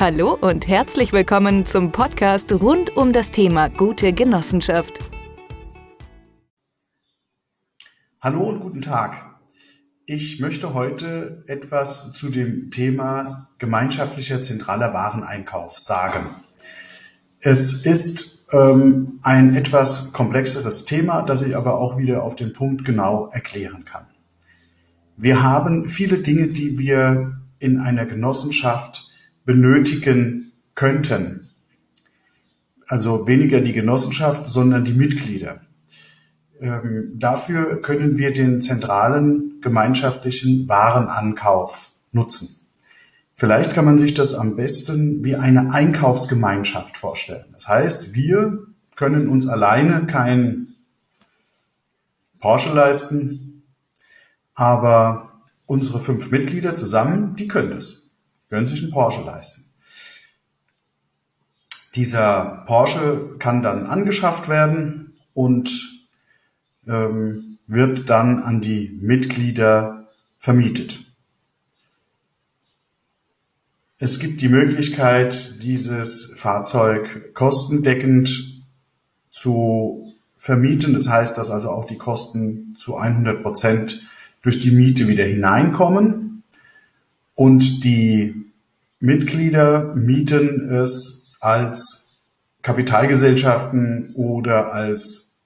Hallo und herzlich willkommen zum Podcast rund um das Thema gute Genossenschaft. Hallo und guten Tag. Ich möchte heute etwas zu dem Thema gemeinschaftlicher zentraler Wareneinkauf sagen. Es ist ähm, ein etwas komplexeres Thema, das ich aber auch wieder auf den Punkt genau erklären kann. Wir haben viele Dinge, die wir in einer Genossenschaft benötigen könnten. Also weniger die Genossenschaft, sondern die Mitglieder. Ähm, dafür können wir den zentralen gemeinschaftlichen Warenankauf nutzen. Vielleicht kann man sich das am besten wie eine Einkaufsgemeinschaft vorstellen. Das heißt, wir können uns alleine kein Porsche leisten, aber unsere fünf Mitglieder zusammen, die können das können sich einen Porsche leisten. Dieser Porsche kann dann angeschafft werden und ähm, wird dann an die Mitglieder vermietet. Es gibt die Möglichkeit, dieses Fahrzeug kostendeckend zu vermieten. Das heißt, dass also auch die Kosten zu 100 Prozent durch die Miete wieder hineinkommen. Und die Mitglieder mieten es als Kapitalgesellschaften oder als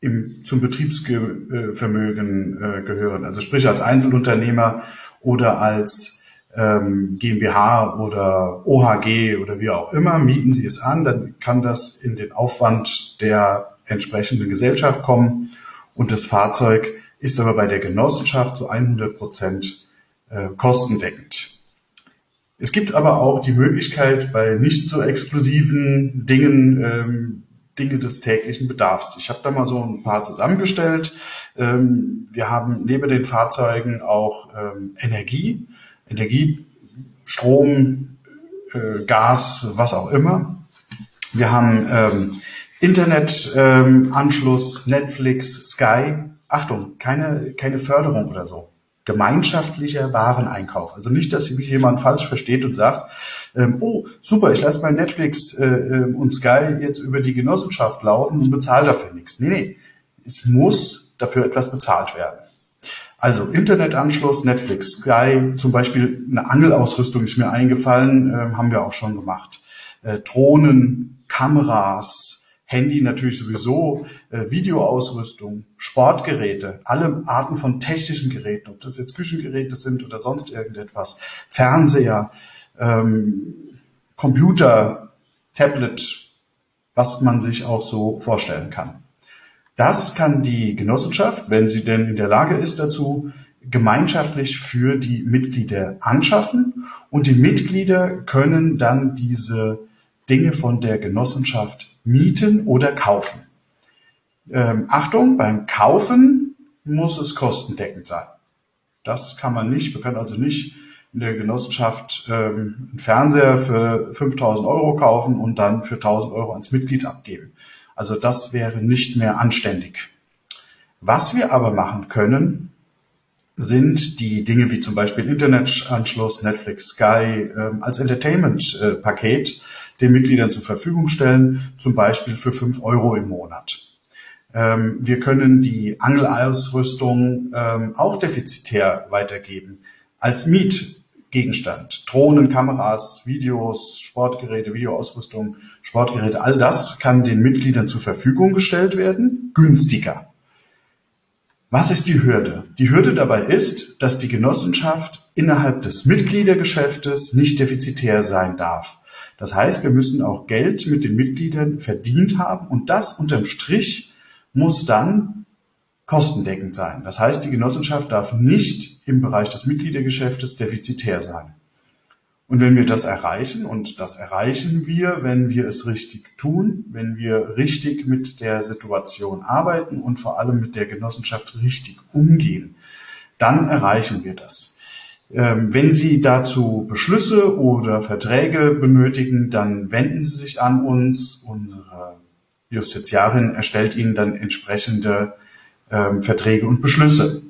im, zum Betriebsvermögen äh, gehören. Also sprich als Einzelunternehmer oder als ähm, GmbH oder OHG oder wie auch immer, mieten Sie es an, dann kann das in den Aufwand der entsprechenden Gesellschaft kommen und das Fahrzeug ist aber bei der Genossenschaft zu 100 Prozent äh, kostendeckend. Es gibt aber auch die Möglichkeit, bei nicht so exklusiven Dingen ähm, Dinge des täglichen Bedarfs. Ich habe da mal so ein paar zusammengestellt. Ähm, wir haben neben den Fahrzeugen auch ähm, Energie, Energie, Strom, äh, Gas, was auch immer. Wir haben ähm, Internetanschluss, ähm, Netflix, Sky. Achtung, keine, keine Förderung oder so gemeinschaftlicher Wareneinkauf. Also nicht, dass mich jemand falsch versteht und sagt, ähm, oh, super, ich lasse mein Netflix äh, ähm, und Sky jetzt über die Genossenschaft laufen und bezahle dafür nichts. Nee, nee, es muss dafür etwas bezahlt werden. Also Internetanschluss, Netflix, Sky, zum Beispiel eine Angelausrüstung ist mir eingefallen, äh, haben wir auch schon gemacht. Äh, Drohnen, Kameras, Handy natürlich sowieso, äh, Videoausrüstung, Sportgeräte, alle Arten von technischen Geräten, ob das jetzt Küchengeräte sind oder sonst irgendetwas, Fernseher, ähm, Computer, Tablet, was man sich auch so vorstellen kann. Das kann die Genossenschaft, wenn sie denn in der Lage ist dazu, gemeinschaftlich für die Mitglieder anschaffen und die Mitglieder können dann diese Dinge von der Genossenschaft mieten oder kaufen. Ähm, Achtung, beim Kaufen muss es kostendeckend sein. Das kann man nicht. Wir können also nicht in der Genossenschaft ähm, einen Fernseher für 5000 Euro kaufen und dann für 1000 Euro ans Mitglied abgeben. Also das wäre nicht mehr anständig. Was wir aber machen können, sind die Dinge wie zum Beispiel Internetanschluss, Netflix, Sky ähm, als Entertainment-Paket den Mitgliedern zur Verfügung stellen, zum Beispiel für fünf Euro im Monat. Ähm, wir können die Angelausrüstung ähm, auch defizitär weitergeben als Mietgegenstand. Drohnen, Kameras, Videos, Sportgeräte, Videoausrüstung, Sportgeräte, all das kann den Mitgliedern zur Verfügung gestellt werden, günstiger. Was ist die Hürde? Die Hürde dabei ist, dass die Genossenschaft innerhalb des Mitgliedergeschäftes nicht defizitär sein darf. Das heißt, wir müssen auch Geld mit den Mitgliedern verdient haben und das unterm Strich muss dann kostendeckend sein. Das heißt, die Genossenschaft darf nicht im Bereich des Mitgliedergeschäftes defizitär sein. Und wenn wir das erreichen, und das erreichen wir, wenn wir es richtig tun, wenn wir richtig mit der Situation arbeiten und vor allem mit der Genossenschaft richtig umgehen, dann erreichen wir das. Ähm, wenn Sie dazu Beschlüsse oder Verträge benötigen, dann wenden Sie sich an uns. Unsere Justiziarin erstellt Ihnen dann entsprechende ähm, Verträge und Beschlüsse.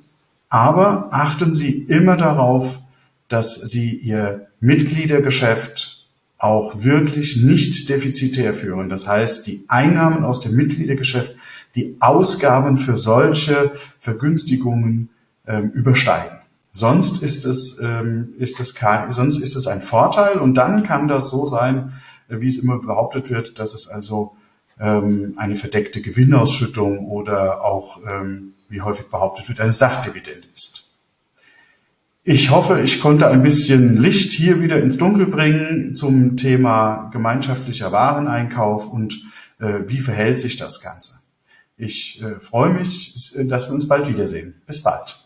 Aber achten Sie immer darauf, dass sie ihr Mitgliedergeschäft auch wirklich nicht defizitär führen. Das heißt, die Einnahmen aus dem Mitgliedergeschäft, die Ausgaben für solche Vergünstigungen ähm, übersteigen. Sonst ist es, ähm, ist es kein, sonst ist es ein Vorteil und dann kann das so sein, äh, wie es immer behauptet wird, dass es also ähm, eine verdeckte Gewinnausschüttung oder auch, ähm, wie häufig behauptet wird, eine Sachdividende ist. Ich hoffe, ich konnte ein bisschen Licht hier wieder ins Dunkel bringen zum Thema gemeinschaftlicher Wareneinkauf und äh, wie verhält sich das Ganze. Ich äh, freue mich, dass wir uns bald wiedersehen. Bis bald.